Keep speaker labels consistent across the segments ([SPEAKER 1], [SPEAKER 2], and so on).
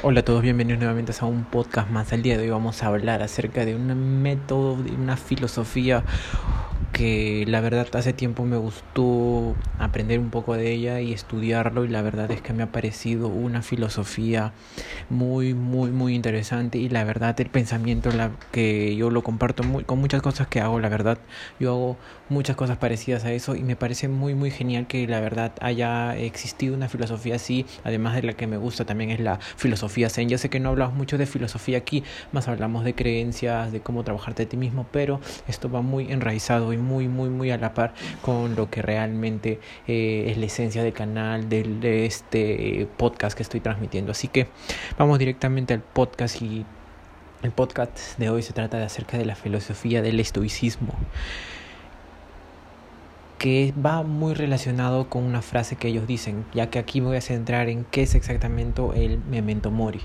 [SPEAKER 1] Hola a todos, bienvenidos nuevamente a un podcast más. El día de hoy vamos a hablar acerca de un método, de una filosofía que la verdad hace tiempo me gustó aprender un poco de ella y estudiarlo y la verdad es que me ha parecido una filosofía muy muy muy interesante y la verdad el pensamiento la que yo lo comparto muy, con muchas cosas que hago la verdad yo hago muchas cosas parecidas a eso y me parece muy muy genial que la verdad haya existido una filosofía así además de la que me gusta también es la filosofía zen. Ya sé que no hablamos mucho de filosofía aquí más hablamos de creencias de cómo trabajarte de ti mismo pero esto va muy enraizado y muy, muy, muy a la par con lo que realmente eh, es la esencia del canal, de este podcast que estoy transmitiendo. Así que vamos directamente al podcast y el podcast de hoy se trata de acerca de la filosofía del estoicismo que va muy relacionado con una frase que ellos dicen, ya que aquí voy a centrar en qué es exactamente el memento mori.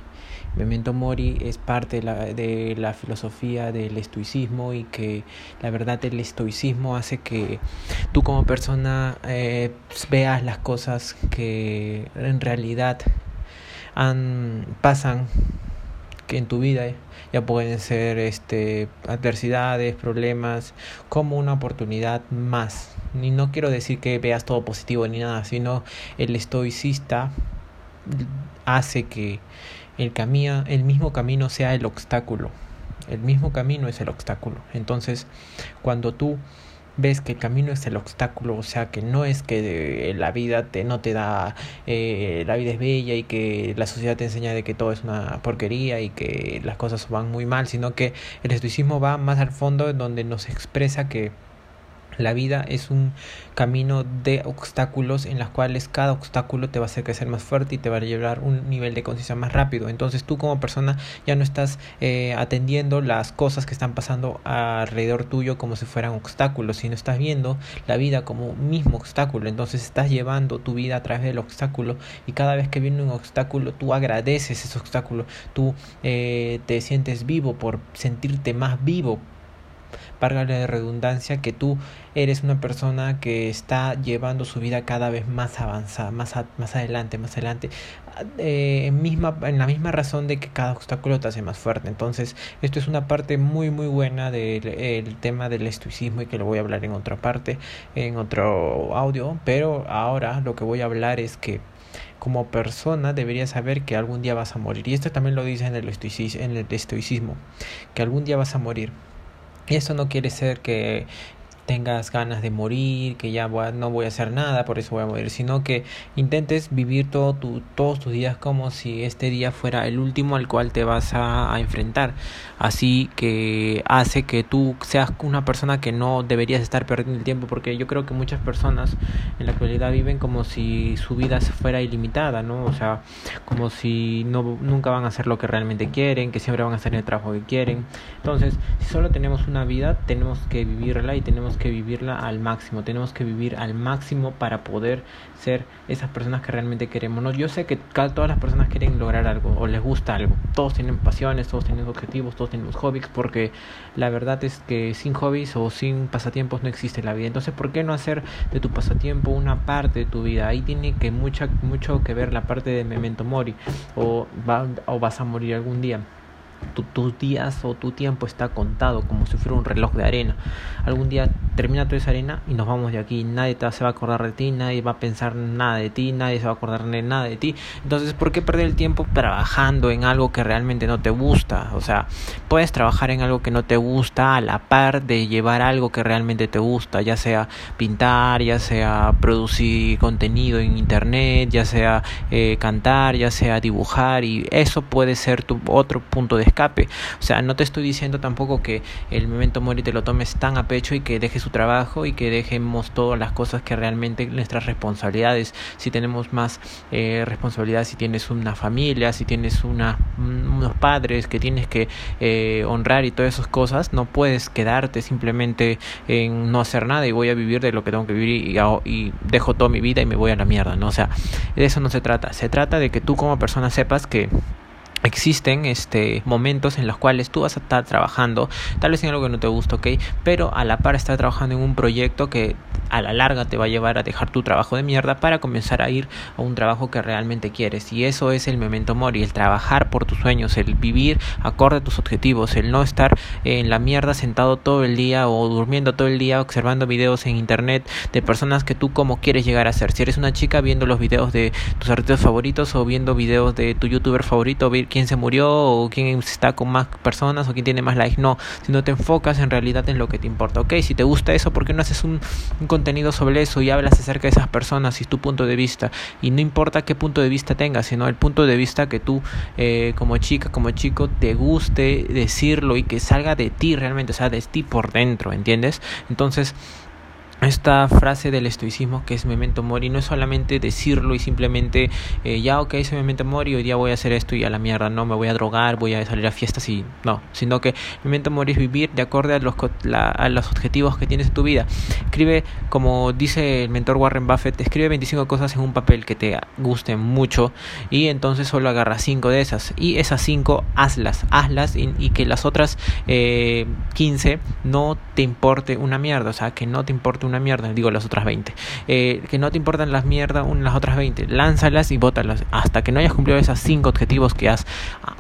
[SPEAKER 1] Memento mori es parte de la, de la filosofía del estoicismo y que la verdad el estoicismo hace que tú como persona eh, veas las cosas que en realidad pasan que en tu vida ya pueden ser este adversidades, problemas, como una oportunidad más. Y no quiero decir que veas todo positivo ni nada, sino el estoicista hace que el, camino, el mismo camino sea el obstáculo. El mismo camino es el obstáculo. Entonces, cuando tú ves que el camino es el obstáculo, o sea, que no es que la vida te, no te da, eh, la vida es bella y que la sociedad te enseña de que todo es una porquería y que las cosas van muy mal, sino que el estoicismo va más al fondo donde nos expresa que la vida es un camino de obstáculos en los cuales cada obstáculo te va a hacer crecer más fuerte y te va a llevar un nivel de conciencia más rápido. Entonces tú como persona ya no estás eh, atendiendo las cosas que están pasando alrededor tuyo como si fueran obstáculos, sino estás viendo la vida como un mismo obstáculo. Entonces estás llevando tu vida a través del obstáculo y cada vez que viene un obstáculo tú agradeces ese obstáculo, tú eh, te sientes vivo por sentirte más vivo válgale de redundancia, que tú eres una persona que está llevando su vida cada vez más avanzada, más, adelante, más adelante, eh, en la misma razón de que cada obstáculo te hace más fuerte. Entonces, esto es una parte muy, muy buena del tema del estoicismo y que lo voy a hablar en otra parte, en otro audio, pero ahora lo que voy a hablar es que como persona deberías saber que algún día vas a morir. Y esto también lo dice en el estoicismo que algún día vas a morir. Y eso no quiere ser que tengas ganas de morir, que ya no voy a hacer nada, por eso voy a morir, sino que intentes vivir todo tu, todos tus días como si este día fuera el último al cual te vas a, enfrentar. Así que hace que tú seas una persona que no deberías estar perdiendo el tiempo, porque yo creo que muchas personas en la actualidad viven como si su vida fuera ilimitada, ¿no? O sea, como si no, nunca van a hacer lo que realmente quieren, que siempre van a hacer el trabajo que quieren. Entonces, si solo tenemos una vida, tenemos que vivirla y tenemos que vivirla al máximo, tenemos que vivir al máximo para poder ser esas personas que realmente queremos. ¿no? Yo sé que todas las personas quieren lograr algo o les gusta algo, todos tienen pasiones, todos tienen objetivos, todos tenemos hobbies, porque la verdad es que sin hobbies o sin pasatiempos no existe la vida. Entonces, ¿por qué no hacer de tu pasatiempo una parte de tu vida? Ahí tiene que mucha, mucho que ver la parte de memento mori o, va, o vas a morir algún día tus días o tu tiempo está contado como si fuera un reloj de arena. Algún día termina toda esa arena y nos vamos de aquí. Nadie te, se va a acordar de ti, nadie va a pensar nada de ti, nadie se va a acordar de nada de ti. Entonces, ¿por qué perder el tiempo trabajando en algo que realmente no te gusta? O sea, puedes trabajar en algo que no te gusta a la par de llevar algo que realmente te gusta, ya sea pintar, ya sea producir contenido en internet, ya sea eh, cantar, ya sea dibujar y eso puede ser tu otro punto de escape. O sea, no te estoy diciendo tampoco que el momento mori te lo tomes tan a pecho y que dejes su trabajo y que dejemos todas las cosas que realmente nuestras responsabilidades. Si tenemos más eh, responsabilidades, si tienes una familia, si tienes una, unos padres que tienes que eh, honrar y todas esas cosas, no puedes quedarte simplemente en no hacer nada y voy a vivir de lo que tengo que vivir y, y dejo toda mi vida y me voy a la mierda, ¿no? O sea, de eso no se trata. Se trata de que tú como persona sepas que existen este momentos en los cuales tú vas a estar trabajando tal vez en algo que no te gusta ok pero a la par estar trabajando en un proyecto que a la larga te va a llevar a dejar tu trabajo de mierda para comenzar a ir a un trabajo que realmente quieres. Y eso es el memento mori, el trabajar por tus sueños, el vivir acorde a tus objetivos, el no estar en la mierda sentado todo el día o durmiendo todo el día observando videos en internet de personas que tú como quieres llegar a ser. Si eres una chica viendo los videos de tus artistas favoritos o viendo videos de tu youtuber favorito, ver quién se murió o quién está con más personas o quién tiene más likes, no, si no te enfocas en realidad en lo que te importa. Ok, si te gusta eso, ¿por qué no haces un, un contenido sobre eso y hablas acerca de esas personas y tu punto de vista? Y no importa qué punto de vista tengas, sino el punto de vista que tú eh, como chica, como chico, te guste decirlo y que salga de ti realmente, o sea, de ti por dentro, ¿entiendes? Entonces, esta frase del estoicismo que es memento mori no es solamente decirlo y simplemente eh, ya ok soy memento mori hoy día voy a hacer esto y a la mierda no me voy a drogar voy a salir a fiestas y no sino que memento mori es vivir de acuerdo a los a los objetivos que tienes en tu vida. Escribe como dice el mentor Warren Buffett escribe 25 cosas en un papel que te gusten mucho y entonces solo agarra 5 de esas y esas 5 hazlas hazlas y, que las otras eh, 15 no te importe una mierda o sea que no te importe una una mierda, digo las otras 20. Eh, que no te importan las mierdas, las otras 20. Lánzalas y bótalas. Hasta que no hayas cumplido esos 5 objetivos que has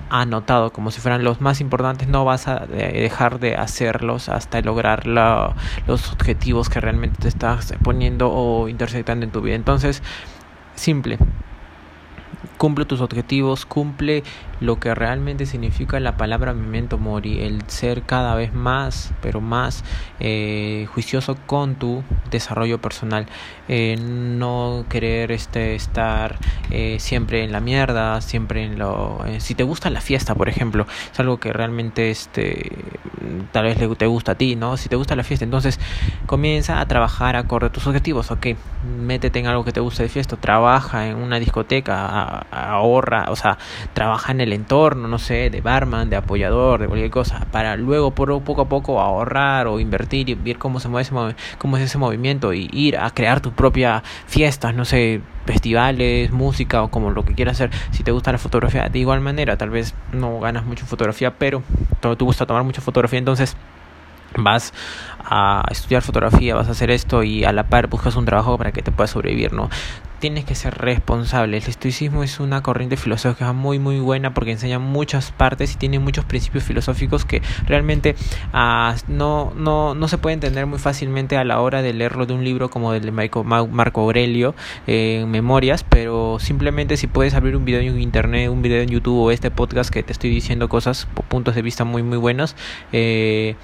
[SPEAKER 1] anotado como si fueran los más importantes, no vas a dejar de hacerlos hasta lograr los objetivos que realmente te estás poniendo o intersectando en tu vida. Entonces, simple cumple tus objetivos, cumple lo que realmente significa la palabra memento mori, el ser cada vez más, pero más eh, juicioso con tu desarrollo personal, eh, no querer este estar eh, siempre en la mierda, siempre en lo, si te gusta la fiesta, por ejemplo, es algo que realmente este tal vez te gusta a ti, ¿no? Si te gusta la fiesta, entonces comienza a trabajar acorde a tus objetivos, ok, métete en algo que te guste de fiesta, trabaja en una discoteca, ahorra, o sea, trabaja en el entorno, no sé, de barman, de apoyador, de cualquier cosa, para luego por poco a poco ahorrar o invertir y ver cómo se mueve ese, cómo es ese movimiento y ir a crear tus propias fiestas, no sé, festivales, música o como lo que quieras hacer. Si te gusta la fotografía, de igual manera, tal vez no ganas mucho fotografía, pero todo te gusta tomar mucha fotografía, entonces vas a estudiar fotografía, vas a hacer esto y a la par buscas un trabajo para que te puedas sobrevivir, ¿no? Tienes que ser responsable. El estoicismo es una corriente filosófica muy muy buena porque enseña muchas partes y tiene muchos principios filosóficos que realmente uh, no, no, no se puede entender muy fácilmente a la hora de leerlo de un libro como el de Marco Aurelio eh, en Memorias, pero simplemente si puedes abrir un video en internet, un video en YouTube o este podcast que te estoy diciendo cosas, puntos de vista muy muy buenos, eh,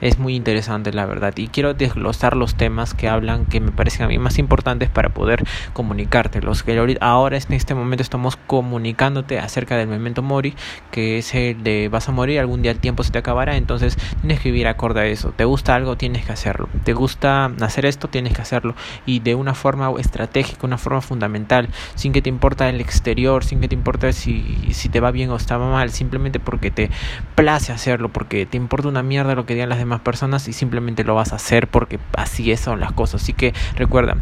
[SPEAKER 1] es muy interesante la verdad. Y quiero desglosar los temas que hablan que me parecen a mí más importantes para poder comunicártelos que ahora en este momento estamos comunicándote acerca del memento mori que es el de vas a morir algún día el tiempo se te acabará entonces tienes que vivir acorde a eso. Te gusta algo tienes que hacerlo. Te gusta hacer esto tienes que hacerlo. Y de una forma estratégica una forma fundamental sin que te importa el exterior sin que te importe si, si te va bien o está mal simplemente porque te place hacerlo porque te importa una mierda lo que digan las demás más personas y simplemente lo vas a hacer porque así son las cosas. Así que recuerda,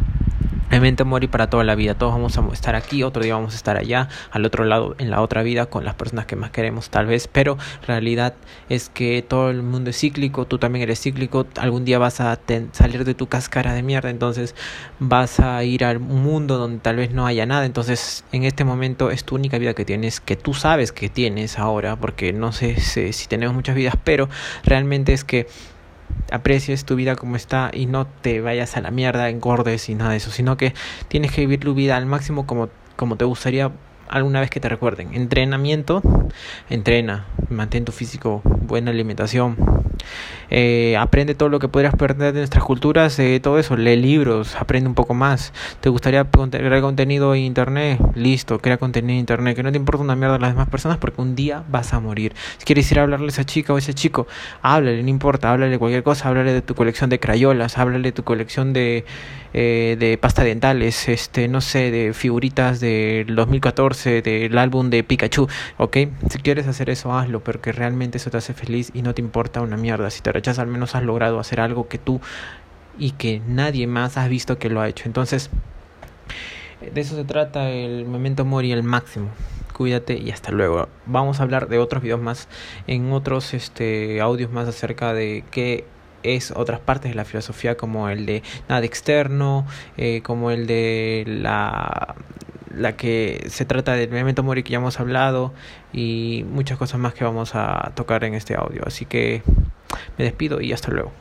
[SPEAKER 1] Memento mori para toda la vida. Todos vamos a estar aquí, otro día vamos a estar allá, al otro lado, en la otra vida, con las personas que más queremos, tal vez. Pero realidad es que todo el mundo es cíclico, tú también eres cíclico. Algún día vas a salir de tu cáscara de mierda, entonces vas a ir al mundo donde tal vez no haya nada. Entonces, en este momento es tu única vida que tienes, que tú sabes que tienes ahora, porque no sé si tenemos muchas vidas, pero realmente es que aprecies tu vida como está y no te vayas a la mierda, engordes y nada de eso, sino que tienes que vivir tu vida al máximo como, como te gustaría alguna vez que te recuerden. Entrenamiento, entrena, mantén tu físico, buena alimentación, eh, aprende todo lo que podrías perder de nuestras culturas, eh, todo eso, lee libros, aprende un poco más. ¿Te gustaría crear contenido en internet? Listo, crea contenido en internet, que no te importa una mierda a las demás personas porque un día vas a morir. Si quieres ir a hablarle a esa chica o a ese chico, háblale, no importa, háblale cualquier cosa, háblale de tu colección de crayolas, háblale de tu colección de, eh, de pasta dentales, este, no sé, de figuritas del 2014, del álbum de Pikachu, ¿ok? Si quieres hacer eso, hazlo, pero que realmente eso te hace feliz y no te importa una mierda. Si te rechazas, al menos has logrado hacer algo que tú y que nadie más has visto que lo ha hecho. Entonces, de eso se trata el momento mori al máximo. Cuídate y hasta luego. Vamos a hablar de otros videos más en otros este audios más acerca de qué es otras partes de la filosofía como el de nada externo, eh, como el de la la que se trata del memento mori que ya hemos hablado y muchas cosas más que vamos a tocar en este audio. Así que me despido y hasta luego.